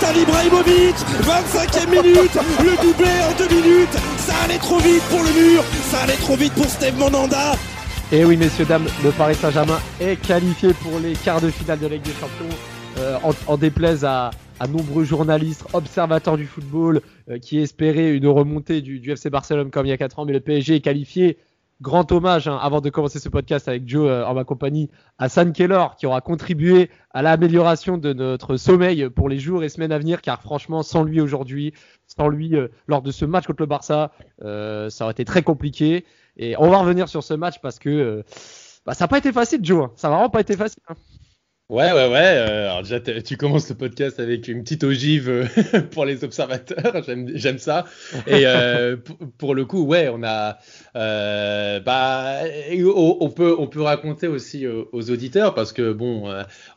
Zlatan Ibrahimovic 25e minute Le doublé en deux minutes Ça allait trop vite pour le mur Ça allait trop vite pour Steve Monanda Et oui, messieurs, dames, le Paris Saint-Germain est qualifié pour les quarts de finale de la Ligue des Champions. Euh, en, déplaise à, à nombreux journalistes, observateurs du football euh, qui espéraient une remontée du, du, FC Barcelone comme il y a 4 ans, mais le PSG est qualifié. Grand hommage, hein, avant de commencer ce podcast avec Joe euh, en ma compagnie, à San Keller qui aura contribué à l'amélioration de notre sommeil pour les jours et semaines à venir, car franchement, sans lui aujourd'hui, sans lui euh, lors de ce match contre le Barça, ça aurait été très compliqué. Et on va revenir sur ce match parce que bah, ça n'a pas été facile, Joe. Hein. Ça n'a vraiment pas été facile. Hein. Ouais, ouais, ouais. Euh, alors déjà, tu commences le podcast avec une petite ogive euh, pour les observateurs. J'aime ça. Et euh, pour le coup, ouais, on a. Euh, bah, on peut, on peut raconter aussi aux auditeurs parce que bon,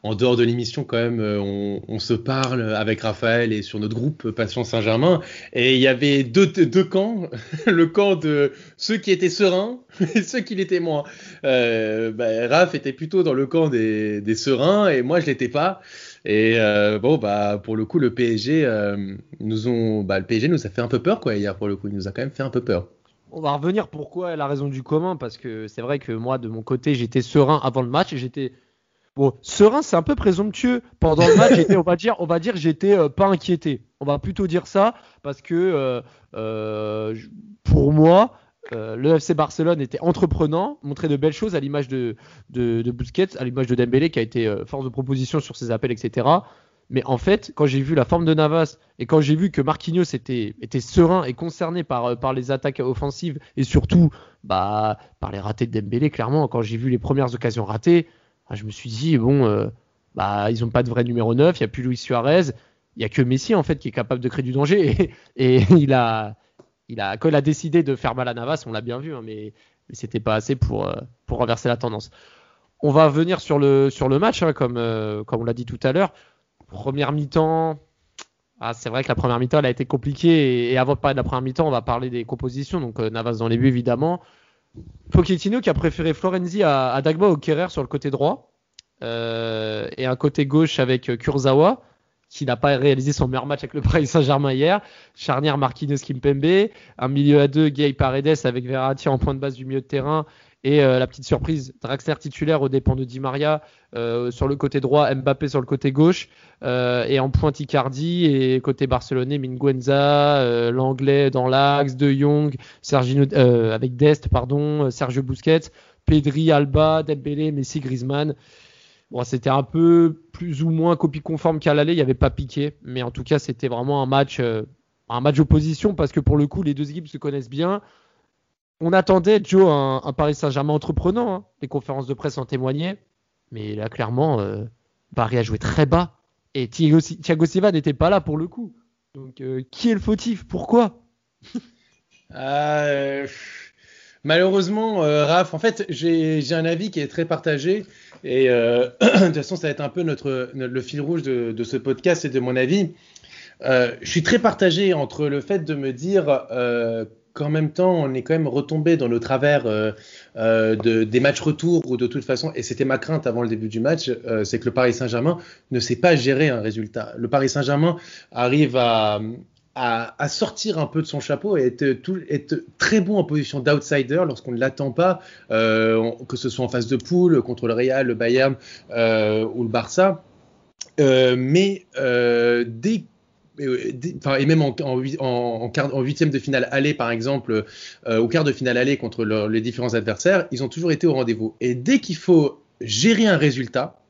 en dehors de l'émission, quand même, on, on, se parle avec Raphaël et sur notre groupe Passion Saint-Germain. Et il y avait deux, deux camps. le camp de ceux qui étaient sereins et ceux qui l'étaient moins. Bah, Raph était plutôt dans le camp des, des sereins et moi je l'étais pas. Et euh, bon bah pour le coup le PSG euh, nous ont bah, le PSG nous a fait un peu peur quoi hier pour le coup il nous a quand même fait un peu peur. On va revenir pourquoi la raison du commun parce que c'est vrai que moi de mon côté j'étais serein avant le match j'étais bon serein c'est un peu présomptueux pendant le match on va dire on va dire j'étais euh, pas inquiété on va plutôt dire ça parce que pour moi euh, le FC Barcelone était entreprenant, montrait de belles choses à l'image de, Busquets, à l'image de Dembélé qui a été euh, force de proposition sur ses appels, etc. Mais en fait, quand j'ai vu la forme de Navas et quand j'ai vu que Marquinhos était, serein et concerné par, euh, par les attaques offensives et surtout bah, par les ratés de Dembélé, clairement, quand j'ai vu les premières occasions ratées, bah, je me suis dit, bon, bah, ils n'ont pas de vrai numéro 9, il n'y a plus Luis Suarez, il n'y a que Messi en fait qui est capable de créer du danger et il a il a, décidé de faire mal à Navas, on l'a bien vu, hein, mais, c'était pas assez pour, euh, pour renverser la tendance. On va venir sur le, match, hein, comme, euh, comme on l'a dit tout à l'heure. Première mi-temps, ah, c'est vrai que la première mi-temps a été compliquée. Et, avant de parler de la première mi-temps, on va parler des compositions. Donc euh, Navas dans les buts évidemment. Pochettino qui a préféré Florenzi à, à Dagba au Kerrer sur le côté droit et un côté gauche avec Kurzawa qui n'a pas réalisé son meilleur match avec le Paris Saint-Germain hier. Charnière Marquinhos Kimpembe, un milieu à deux Gay Paredes avec Verratti en point de base du milieu de terrain et euh, la petite surprise Draxler titulaire au dépens de Di Maria euh, sur le côté droit, Mbappé sur le côté gauche euh, et en pointe Icardi et côté barcelonais Minguenza, l'anglais dans l'axe, De Jong, Sergino, avec Dest pardon, Sergio Busquets, Pedri, Alba, Dembélé, Messi, Griezmann. C'était un peu plus ou moins copie conforme qu'à l'aller, il n'y avait pas piqué, mais en tout cas, c'était vraiment un match, euh, opposition parce que pour le coup, les deux équipes se connaissent bien. On attendait, Joe, un, Paris Saint-Germain entreprenant, hein. les conférences de presse en témoignaient, mais là, clairement, euh, Paris a joué très bas et Thiago, Silva n'était pas là pour le coup. Donc, euh, qui est le fautif? Pourquoi? Euh, Malheureusement, Raph, en fait, j'ai un avis qui est très partagé. Et euh, de toute façon, ça va être un peu notre, le fil rouge de, de, ce podcast et de mon avis. Euh, je suis très partagé entre le fait de me dire euh, qu'en même temps, on est quand même retombé dans le travers euh, euh, de, des matchs retour ou de toute façon, et c'était ma crainte avant le début du match, c'est que le Paris Saint-Germain ne sait pas gérer un résultat. Le Paris Saint-Germain arrive à, à, sortir un peu de son chapeau et être, très bon en position d'outsider lorsqu'on ne l'attend pas, euh, que ce soit en phase de poule, contre le Real, le Bayern euh, ou le Barça. Euh, mais dès et même en, en, huitième de finale aller, par exemple, au quart de finale aller contre les différents adversaires, ils ont toujours été au rendez-vous. Et dès qu'il faut gérer un résultat,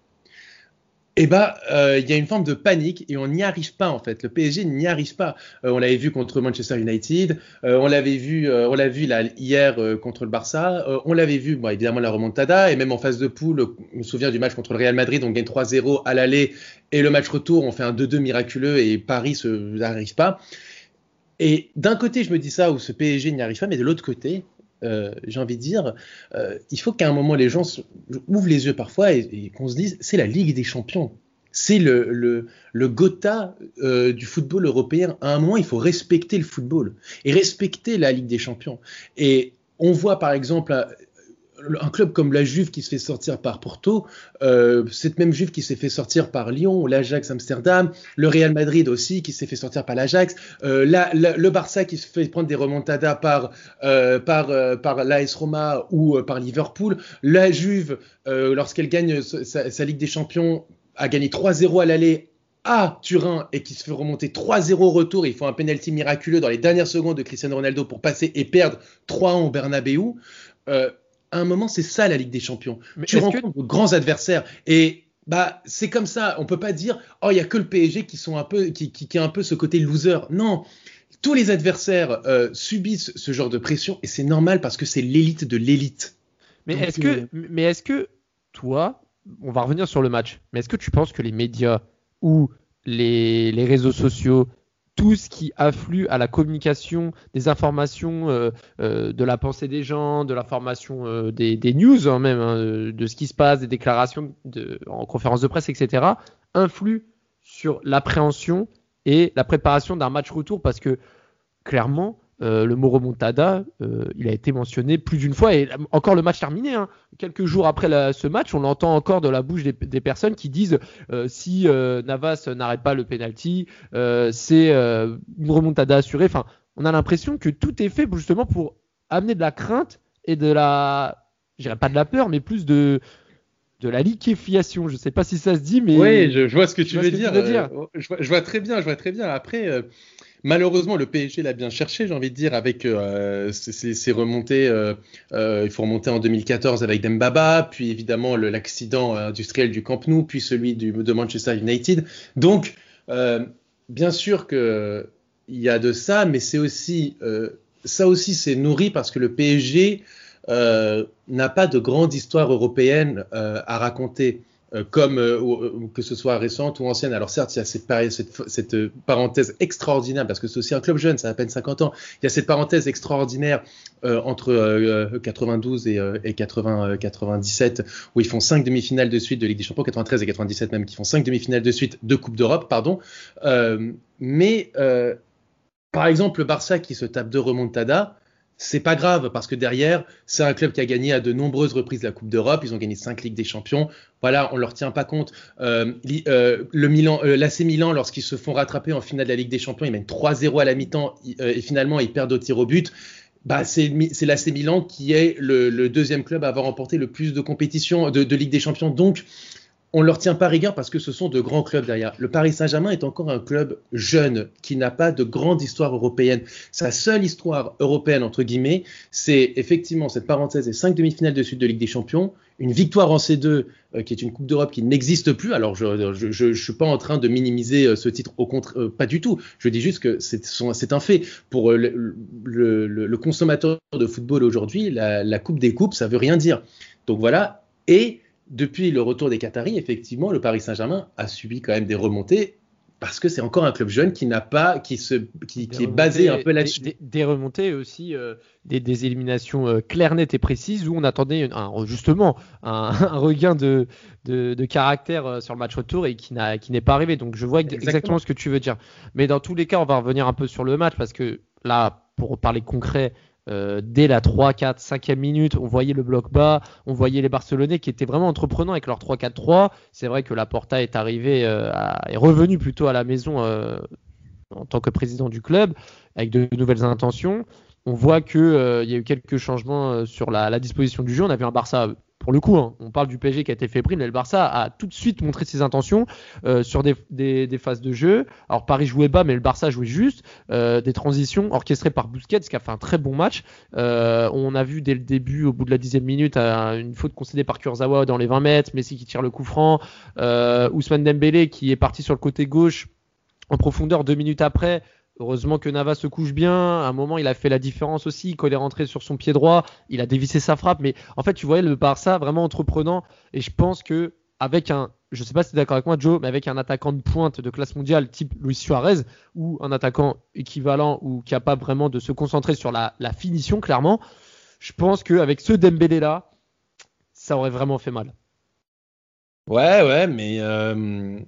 eh ben, euh, il y a une forme de panique et on n'y arrive pas en fait. Le PSG n'y arrive pas. Euh, on l'avait vu contre Manchester United, euh, on l'avait vu, euh, on l'a vu là hier euh, contre le Barça, on l'avait vu, bon, évidemment la remontada et même en phase de poule. Je me souviens du match contre le Real Madrid, on gagne 3-0 à l'aller et le match retour, on fait un 2-2 miraculeux et Paris n'arrive pas. Et d'un côté, je me dis ça où ce PSG n'y arrive pas, mais de l'autre côté, euh, j'ai envie de dire, euh, il faut qu'à un moment les gens ouvrent les yeux parfois et, qu'on se dise, c'est la Ligue des Champions. C'est le, le, le Gotha euh, du football européen. À un moment, il faut respecter le football et respecter la Ligue des Champions. Et on voit par exemple un club comme la Juve qui se fait sortir par Porto, euh, cette même Juve qui s'est fait sortir par Lyon, l'Ajax Amsterdam, le Real Madrid aussi qui s'est fait sortir par l'Ajax, euh, le Barça qui se fait prendre des remontadas par euh, euh, l'AS Roma ou par Liverpool, la Juve lorsqu'elle gagne sa, Ligue des Champions a gagné 3-0 à l'aller à Turin et qui se fait remonter 3-0 au retour. Il faut un penalty miraculeux dans les dernières secondes de Cristiano Ronaldo pour passer et perdre 3-1 au Bernabeu. Euh, à un moment, c'est ça la Ligue des Champions. tu rencontres de grands adversaires et bah c'est comme ça. On peut pas dire oh il y a que le PSG qui sont un peu qui, qui, a un peu ce côté loser. Non, tous les adversaires euh, subissent ce genre de pression et c'est normal parce que c'est l'élite de l'élite. Mais est-ce que euh, mais est-ce que toi, on va revenir sur le match, mais est-ce que tu penses que les médias ou les, les réseaux sociaux tout ce qui afflue à la communication des informations, euh, euh, de la pensée des gens, de l'information euh, des, news hein, même, hein, de ce qui se passe, des déclarations de, en conférence de presse, etc., influe sur l'appréhension et la préparation d'un match retour parce que clairement, euh, le mot remontada, euh, il a été mentionné plus d'une fois et encore le match terminé. Hein. Quelques jours après ce match, on entend encore de la bouche des, personnes qui disent euh, si Navas n'arrête pas le penalty, c'est une remontada assurée. Enfin, on a l'impression que tout est fait justement pour amener de la crainte et de la, je pas de la peur, mais plus de de la liquéfiation. Je sais pas si ça se dit, mais oui, je, vois ce que tu veux dire. dire. Je, vois, je, vois, très bien, je vois très bien. Après Malheureusement, le PSG l'a bien cherché, j'ai envie de dire, avec euh, ses, remontées. Euh, euh, il faut remonter en 2014 avec Dembaba, puis évidemment l'accident industriel du Camp Nou, puis celui du, de Manchester United. Donc, bien sûr qu'il y a de ça, mais c'est aussi ça aussi c'est nourri parce que le PSG n'a pas de grande histoire européenne à raconter. Euh, comme euh, euh, que ce soit récente ou ancienne. Alors certes, il y a cette, parenthèse extraordinaire, parce que c'est aussi un club jeune, ça a à peine 50 ans, il y a cette parenthèse extraordinaire entre 92 et, et 80, 97, où ils font cinq demi-finales de suite de Ligue des Champions, 93 et 97 même, qui font cinq demi-finales de suite de Coupe d'Europe, pardon. mais par exemple, le Barça qui se tape deux remontadas, c'est pas grave parce que derrière, c'est un club qui a gagné à de nombreuses reprises la Coupe d'Europe. Ils ont gagné cinq Ligues des Champions. Voilà, on leur tient pas compte. Euh, euh, le Milan, euh, l'AC Milan, lorsqu'ils se font rattraper en finale de la Ligue des Champions, ils mènent 3-0 à la mi-temps et finalement ils perdent au tir au but. Bah, c'est l'AC Milan qui est le, deuxième club à avoir remporté le plus de compétitions de, de Ligue des Champions. Donc, on ne leur tient pas rigueur parce que ce sont de grands clubs derrière. Le Paris Saint-Germain est encore un club jeune qui n'a pas de grande histoire européenne. Sa seule histoire européenne, entre guillemets, c'est effectivement cette parenthèse et cinq demi-finales de suite de Ligue des Champions, une victoire en C2 euh, qui est une Coupe d'Europe qui n'existe plus. Alors je ne suis pas en train de minimiser euh, ce titre, au contraire, euh, pas du tout. Je dis juste que c'est un fait. Pour le, consommateur de football aujourd'hui, la, la Coupe des Coupes, ça veut rien dire. Donc voilà. Et depuis le retour des Qataris, effectivement, le Paris Saint-Germain a subi quand même des remontées parce que c'est encore un club jeune qui n'a pas, qui se, qui, est basé un peu là-dessus. Des, remontées aussi, euh, des, éliminations euh, claires, nettes et précises où on attendait justement un, regain de, de, caractère euh, sur le match retour et qui n'a, qui n'est pas arrivé. Donc je vois exactement. ce que tu veux dire. Mais dans tous les cas, on va revenir un peu sur le match parce que là, pour parler concret, euh, dès la 3, 4, 5e minute, on voyait le bloc bas, on voyait les Barcelonais qui étaient vraiment entreprenants avec leur 3-4-3. C'est vrai que la Porta est arrivé, euh, est revenu plutôt à la maison euh, en tant que président du club avec de nouvelles intentions. On voit qu'il il y a eu quelques changements sur la, la, disposition du jeu. On a vu un Barça pour le coup, hein, on parle du PSG qui a été fébrile, mais le Barça a tout de suite montré ses intentions euh, sur des, phases de jeu. Alors Paris jouait bas, mais le Barça jouait juste. Euh, des transitions orchestrées par Busquets qui a fait un très bon match. Euh, on a vu dès le début, au bout de la dixième minute, une faute concédée par Kurzawa dans les 20 mètres, Messi qui tire le coup franc, Ousmane Dembélé qui est parti sur le côté gauche en profondeur deux minutes après Heureusement que Nava se couche bien. À un moment, il a fait la différence aussi. Il est rentré sur son pied droit, il a dévissé sa frappe. Mais en fait, tu voyais le Barça vraiment entreprenant. Et je pense que avec un, je sais pas si tu es d'accord avec moi, Joe, mais avec un attaquant de pointe de classe mondiale type Luis Suarez ou un attaquant équivalent ou capable vraiment de se concentrer sur la, finition, clairement, je pense qu'avec ce Dembélé là, ça aurait vraiment fait mal. Ouais, ouais, mais euh,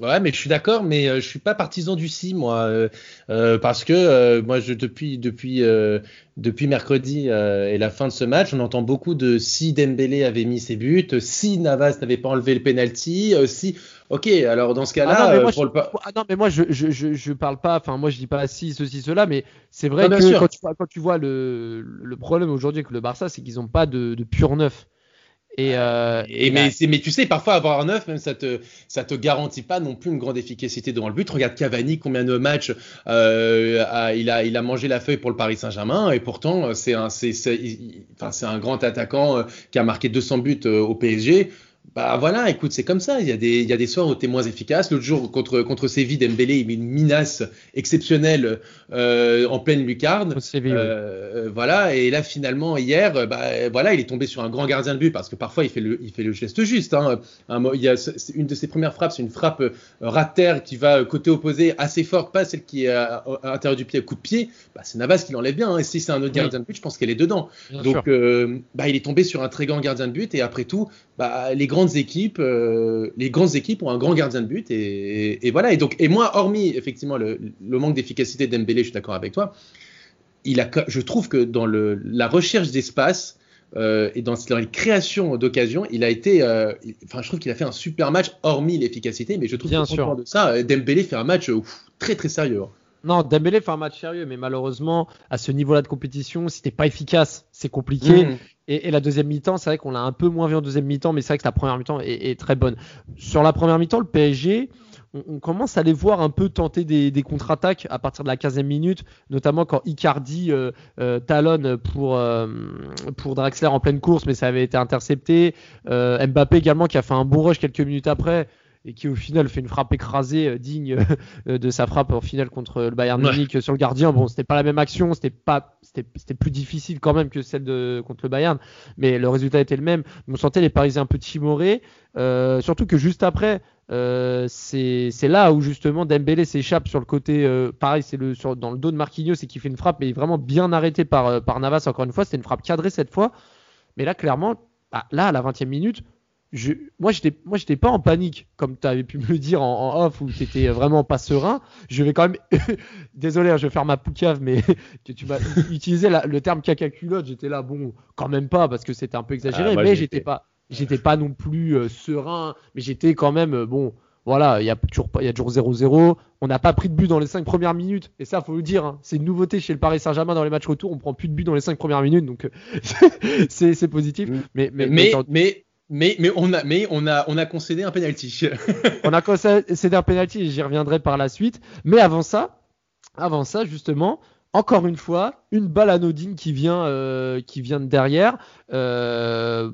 Ouais, mais je suis d'accord, mais euh, je suis pas partisan du si, moi, euh, euh, parce que euh, moi, je, depuis depuis euh, depuis mercredi et la fin de ce match, on entend beaucoup de si Dembélé avait mis ses buts, si Navas n'avait pas enlevé le penalty, si. Ok, alors dans ce cas-là, Ah non, mais moi, pour je, le ah non, mais moi, je, je, je, je parle pas, enfin, moi, je dis pas si, ceci, cela, mais c'est vrai Non, que quand tu, vois- quand tu vois le, le problème aujourd'hui avec le Barça, c'est qu'ils ont pas de, de pur neuf. Et, euh, Et mais, tu sais, parfois avoir un neuf, même ça te, ça te garantit pas non plus une grande efficacité devant le but. Regarde Cavani, combien de matchs euh, a- il, a, il a mangé la feuille pour le Paris Saint-Germain, et pourtant euh, c'est un, c'est, c'est, enfin, c'est un grand attaquant euh, qui a marqué 200 buts euh, au PSG. Bah voilà, écoute, c'est comme ça. Il y a des, il y a des soirs où tu es moins efficace. L'autre jour, contre, contre Séville, Dembélé, il met une minace exceptionnelle euh, en pleine lucarne. Séville, oui. Euh, voilà, et là finalement hier, euh, bah, voilà, il est tombé sur un grand gardien de but parce que parfois il fait le, il fait le geste juste. Hein. Un il y a, une de ses premières frappes, c'est une frappe euh, ras de terre qui va euh, côté opposé assez forte, pas celle qui est à, à l'intérieur du pied, coup de pied. Bah, c'est Navas qui l'enlève bien. hein. Et si c'est un autre Oui. gardien de but, je pense qu'elle est dedans. Bien. Donc, euh, bah, il est tombé sur un très grand gardien de but et après tout, bah, les grandes équipes, euh, les grandes équipes ont un grand gardien de but et, et voilà. Et donc, et moi, hormis effectivement le, le manque d'efficacité d'Embélé, je suis d'accord avec toi. Il a, je trouve que dans le, la recherche d'espace euh, et dans, dans les créations d'occasions, il a été, euh, il- enfin, je trouve qu'il a fait un super match, hormis l'efficacité, mais je trouve Bien sûr. de ça, Dembélé fait un match ouf, très très sérieux. hein. Non, Dembélé fait un match sérieux, mais malheureusement, à ce niveau-là de compétition, si t'es pas efficace, c'est compliqué. Mmh. Et, la deuxième mi-temps, c'est vrai qu'on l'a un peu moins vu en deuxième mi-temps, mais c'est vrai que la première mi-temps est, très bonne. Sur la première mi-temps, le PSG, on, commence à les voir un peu tenter des, des contre-attaques à partir de la 15e minute, notamment quand Icardi euh, euh, talonne pour, euh, pour Draxler en pleine course, mais ça avait été intercepté. Euh, Mbappé également qui a fait un bon rush quelques minutes après et qui au final fait une frappe écrasée euh, digne euh, de sa frappe en finale contre le Bayern Ouais. Munich sur le gardien. Bon, c'était pas la même action, c'était pas c'était plus difficile quand même que celle de contre le Bayern, mais le résultat était le même. On sentait les Parisiens un peu timorés, euh, surtout que juste après, euh, c'est là où justement Dembélé s'échappe sur le côté. euh, pareil, c'est le sur dans le dos de Marquinhos et qui fait une frappe, mais vraiment bien arrêtée par par Navas encore une fois. C'était une frappe cadrée cette fois, mais là clairement, ah, là à la 20e minute. Je, moi, j'étais, moi, j'étais pas en panique, comme tu avais pu me le dire en, en off, où tu étais vraiment pas serein. Je vais quand même, désolé, hein, je vais faire ma poucave, mais que tu m'as utilisé la- le terme caca culotte. J'étais là, bon, quand même pas, parce que c'était un peu exagéré, Ah, moi, mais j'étais pas, j'étais pas non plus euh, serein, mais j'étais quand même, euh, bon, voilà, il y a toujours il y a toujours 0-0. On n'a pas pris de but dans les 5 premières minutes, et ça, faut le dire, hein, c'est une nouveauté chez le Paris Saint-Germain dans les matchs retour. On prend plus de but dans les 5 premières minutes, donc euh, c'est, c'est positif. Mm. Mais, mais, Mais, mais mais, mais, on a, concédé un penalty. On a concédé un penalty j'y reviendrai par la suite. Mais avant ça, avant ça, justement, encore une fois, une balle anodine qui vient, euh, qui vient de derrière. Euh,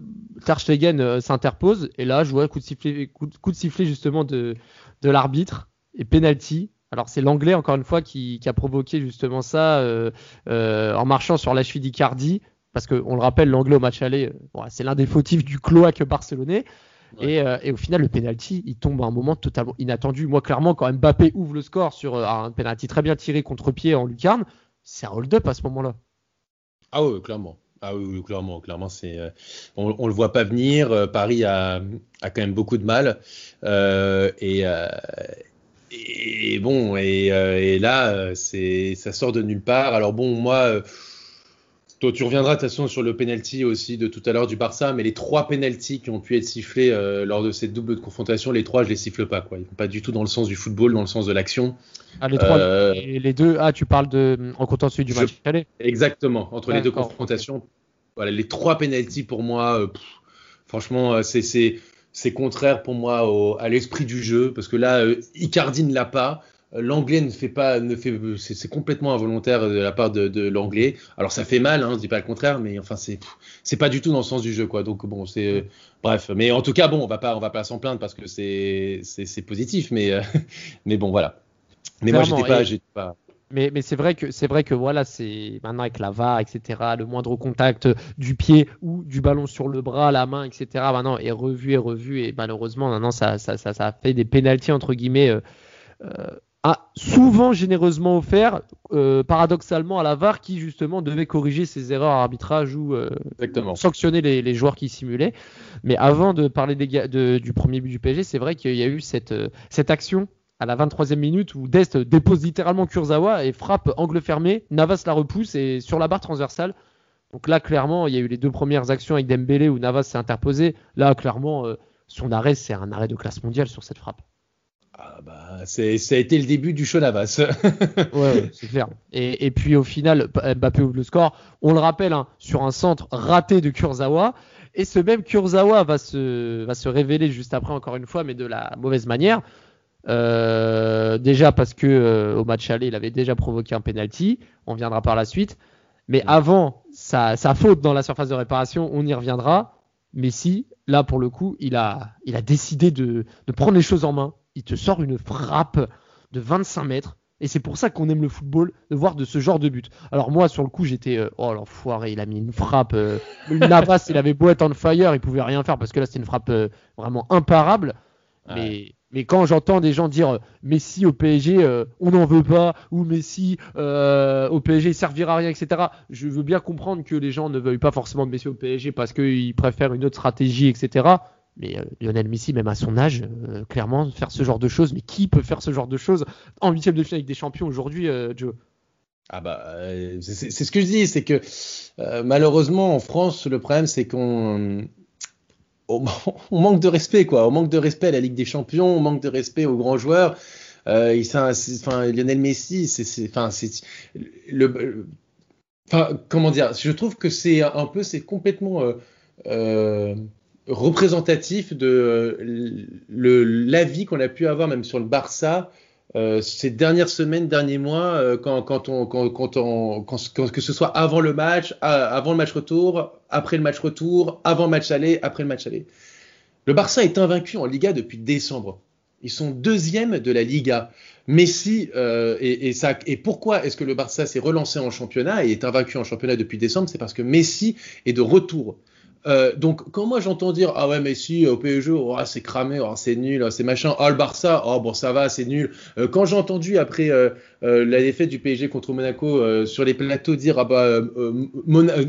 euh, s'interpose et là, je coup de sifflet, coup sifflet justement de, l'arbitre et penalty. Alors c'est l'anglais encore une fois qui, a provoqué justement ça euh, en marchant sur la cheville d'Icardi. Parce qu'on le rappelle, l'anglais au match aller, euh, bon, c'est l'un des fautifs du cloaque barcelonais. Ouais. Et, euh, et au final, le penalty, il tombe à un moment totalement inattendu. Moi, clairement, quand Mbappé ouvre le score sur euh, un penalty très bien tiré contre-pied en lucarne, c'est un hold-up à ce moment-là. Ah oui, clairement. Ah oui, oui, clairement, clairement, c'est, euh, on, on le voit pas venir. Paris a, a quand même beaucoup de mal. Et, et bon, et, et là, c'est, ça sort de nulle part. Alors bon, moi, toi, tu reviendras de toute façon sur le penalty aussi de tout à l'heure du Barça, mais les trois penalties qui ont pu être sifflés euh, lors de cette double confrontation, les trois, je les siffle pas. Quoi. Ils vont pas du tout dans le sens du football, dans le sens de l'action. Ah, les trois, Euh, et les deux. Ah, tu parles de en comptant celui du Je- match aller. Exactement, entre les deux confrontations. Voilà, les trois penalties pour moi, euh, pff, franchement, euh, c'est contraire pour moi au- à l'esprit du jeu parce que là, euh, Icardi ne l'a pas. L'anglais ne fait pas, ne fait, c'est complètement involontaire de la part de, de l'anglais. Alors ça fait mal, hein, je dis pas le contraire, mais enfin c'est c'est pas du tout dans le sens du jeu quoi. Donc bon, c'est euh, bref, mais en tout cas bon, on va pas on va pas s'en plaindre parce que c'est c'est positif, mais euh, mais bon voilà. Mais moi j'étais pas, et- j'étais pas. Mais, mais c'est vrai que c'est vrai que voilà, c'est maintenant avec la VAR, etc. Le moindre contact du pied ou du ballon sur le bras, la main, etc. Maintenant est revu et revu et malheureusement maintenant ça ça, ça, ça fait des pénalties entre guillemets euh, euh, a souvent généreusement offert, euh, paradoxalement, à la VAR qui justement devait corriger ses erreurs à arbitrage ou euh, sanctionner les, joueurs qui simulaient. Mais avant de parler des, du premier but du PSG, c'est vrai qu'il y a eu cette, euh, cette action à la 23e minute où Dest dépose littéralement Kurzawa et frappe angle fermé. Navas la repousse et sur la barre transversale. Donc là, clairement, il y a eu les deux premières actions avec Dembélé où Navas s'est interposé. Là, clairement, son arrêt, c'est un arrêt de classe mondiale sur cette frappe. Ah bah, ça a été le début du show Navas. ouais, c'est clair. Et, puis au final, Mbappé ouvre le score. On le rappelle, hein, sur un centre raté de Kurzawa. Et ce même Kurzawa va se, va se révéler juste après, encore une fois, mais de la mauvaise manière. Euh, déjà parce que euh, au match aller, il avait déjà provoqué un penalty. On viendra par la suite. Mais avant sa, sa, faute dans la surface de réparation, on y reviendra. Mais si, là pour le coup, il a, il a décidé de, de prendre les choses en main il te sort une frappe de 25 mètres. Et c'est pour ça qu'on aime le football, de voir de ce genre de but. Alors moi, sur le coup, j'étais, euh, oh l'enfoiré, il a mis une frappe. Euh, Navas, il avait beau être on fire, il pouvait rien faire parce que là, c'était une frappe euh, vraiment imparable. Mais, mais quand j'entends des gens dire Messi au PSG, on n'en veut pas, ou Messi au PSG, il servira à rien, etc. Je veux bien comprendre que les gens ne veuillent pas forcément de Messi au PSG parce qu'ils préfèrent une autre stratégie, etc. Mais euh, Lionel Messi, même à son âge, euh, clairement, faire ce genre de choses. Mais qui peut faire ce genre de choses en huitième de finale avec des champions aujourd'hui, euh, Joe? Ah bah c'est ce que je dis, c'est que malheureusement en France, le problème c'est qu'on on, manque de respect quoi, on manque de respect à la Ligue des Champions, on manque de respect aux grands joueurs. enfin, Lionel Messi, c'est, enfin, le, enfin, comment dire, je trouve que c'est un peu, c'est complètement représentatif de l'avis qu'on a pu avoir même sur le Barça euh, ces dernières semaines, derniers mois, euh, quand, quand, on, quand, quand, on, que ce soit avant le match, avant le match retour, après le match retour, avant le match aller, après le match aller. Le Barça est invaincu en Liga depuis décembre. Ils sont deuxième de la Liga. Messi euh, et, et, et pourquoi est-ce que le Barça s'est relancé en championnat et est invaincu en championnat depuis décembre? C'est parce que Messi est de retour. Euh, donc quand moi j'entends dire ah ouais mais si au PSG oh, c'est cramé oh, c'est nul oh, c'est machin ah le Barça oh bon ça va c'est nul. Euh, quand j'ai entendu après euh, la défaite du PSG contre Monaco sur les plateaux dire ah bah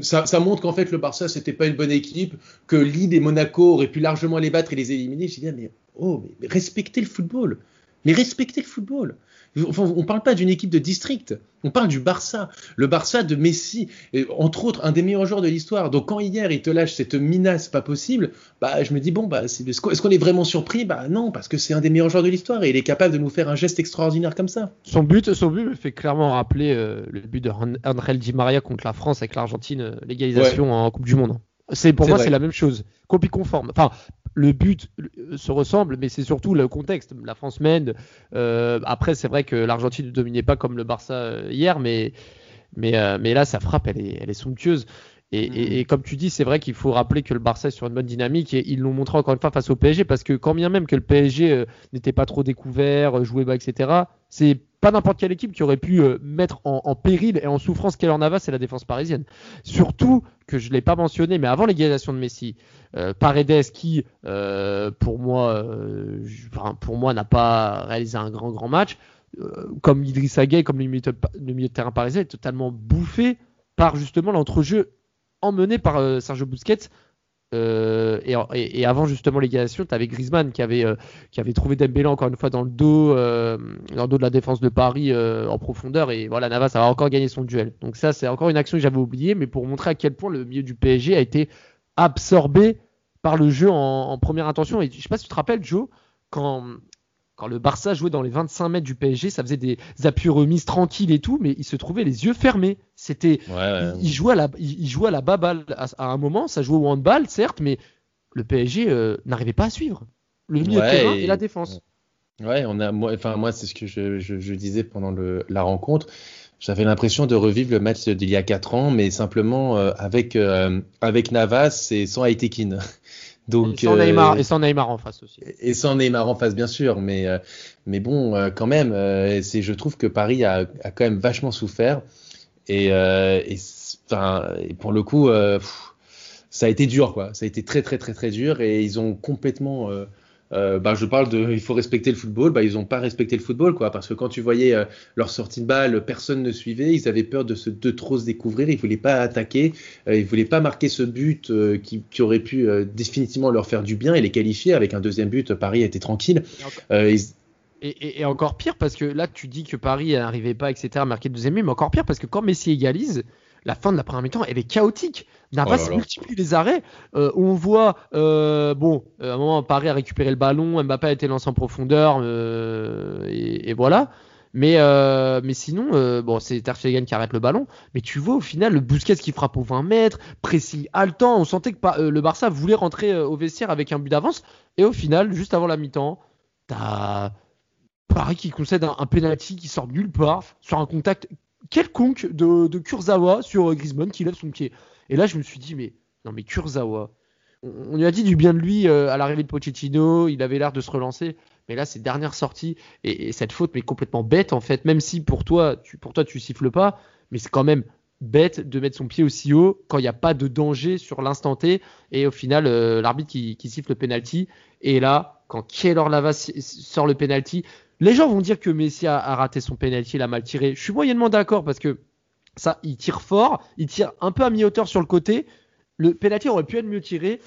ça, ça, montre qu'en fait le Barça c'était pas une bonne équipe que Lille et Monaco auraient pu largement les battre et les éliminer j'ai dit ah, mais oh mais respectez le football. Mais respectez le football on ne parle pas d'une équipe de district, on parle du Barça. Le Barça de Messi, entre autres, un des meilleurs joueurs de l'histoire. Donc quand hier il te lâche cette menace pas possible, bah, je me dis, bon, bah, est-ce qu'on est vraiment surpris? Bah non, parce que c'est un des meilleurs joueurs de l'histoire et il est capable de nous faire un geste extraordinaire comme ça. Son but, son but me fait clairement rappeler euh, le but de André Di Maria contre la France avec l'Argentine, euh, l'égalisation en Coupe du Monde. C'est pour moi c'est la même chose, copie conforme. Enfin, le but se ressemble, mais c'est surtout le contexte. La France mène. Euh, après, c'est vrai que l'Argentine ne dominait pas comme le Barça euh, hier, mais, mais, euh, mais là, sa frappe, elle est, elle est somptueuse. Et, et, et, comme tu dis, c'est vrai qu'il faut rappeler que le Barça est sur une bonne dynamique et ils l'ont montré encore une fois face au PSG parce que quand bien même que le PSG n'était pas trop découvert, jouait bas, etc., c'est pas n'importe quelle équipe qui aurait pu mettre en, péril et en souffrance qu'elle en avait, c'est la défense parisienne. Surtout que je l'ai pas mentionné, mais avant l'égalisation de Messi, euh, Paredes qui, euh, pour moi, euh, n'a pas réalisé un grand grand match, comme Idrissa Gueye, comme le milieu, de, terrain parisien, est totalement bouffé par justement l'entrejeu emmené par Sergio Busquets. Et, avant justement l'égalisation, tu avais Griezmann qui avait, qui avait trouvé Dembélé encore une fois dans le dos, dans le dos de la défense de Paris en profondeur. Et voilà, Navas a encore gagné son duel. Donc ça, c'est encore une action que j'avais oubliée, mais pour montrer à quel point le milieu du PSG a été absorbé par le jeu en, première intention. Et je sais pas si tu te rappelles, Joe, quand, quand le Barça jouait dans les 25 mètres du PSG, ça faisait des appuis remises tranquilles et tout, mais il se trouvait les yeux fermés. C'était, il, jouait à la, il, jouait à la baballe à, un moment, ça jouait au handball, certes, mais le PSG euh, n'arrivait pas à suivre le milieu de terrain et, la défense. Ouais, on a, moi, enfin moi, c'est ce que je, je, disais pendant le, la rencontre j'avais l'impression de revivre le match d'il y a 4 ans, mais simplement euh, avec, euh, avec Navas et sans Aitekin. Donc, et, sans Neymar, euh, et sans Neymar en face aussi. Et sans Neymar en face, bien sûr. Mais, mais bon, quand même, c'est, je trouve que Paris a, a, quand même vachement souffert. Et, et, et pour le coup, ça a été dur, quoi. Ça a été très, très, très, très dur. Et ils ont complètement euh, bah, je parle de, il faut respecter le football. Bah, ils n'ont pas respecté le football, quoi, parce que quand tu voyais euh, leur sortie de balle, personne ne suivait. Ils avaient peur de, se, de trop se découvrir. Ils voulaient pas attaquer. Euh, ils voulaient pas marquer ce but euh, qui, qui, aurait pu euh, définitivement leur faire du bien et les qualifier. Avec un deuxième but, Paris était tranquille. Ils... Et, et, et, encore pire parce que là, tu dis que Paris n'arrivait pas, etc., à marquer le deuxième but, mais encore pire parce que quand Messi égalise, la fin de la première mi-temps, elle est chaotique. Navas oh multiplie les arrêts. Euh, on voit, euh, bon, à un moment, Paris a récupéré le ballon, Mbappé a été lancé en profondeur, euh, et, et, voilà. Mais, euh, mais sinon, bon, c'est Ter Stegen qui arrête le ballon. Mais tu vois, au final, le Busquets qui frappe aux 20 mètres, précis, haletant. On sentait que le Barça voulait rentrer au vestiaire avec un but d'avance. Et au final, juste avant la mi-temps, t'as Paris qui concède un, un penalty qui sort nulle part sur un contact quelconque de, Kurzawa sur Griezmann qui lève son pied. Et là, je me suis dit, mais non, mais Kurzawa, on, lui a dit du bien de lui euh, à l'arrivée de Pochettino, il avait l'air de se relancer. Mais là, ces dernières sorties et, et, cette faute, mais complètement bête en fait, même si pour toi, tu, siffles pas, mais c'est quand même bête de mettre son pied aussi haut quand il n'y a pas de danger sur l'instant T. Et au final, euh, l'arbitre qui, siffle le penalty. Et là, quand Keylor Lavas sort le penalty, les gens vont dire que Messi a, raté son penalty, il a mal tiré. Je suis moyennement d'accord parce que ça, il tire fort, il tire un peu à mi-hauteur sur le côté. Le penalty aurait pu être mieux tiré,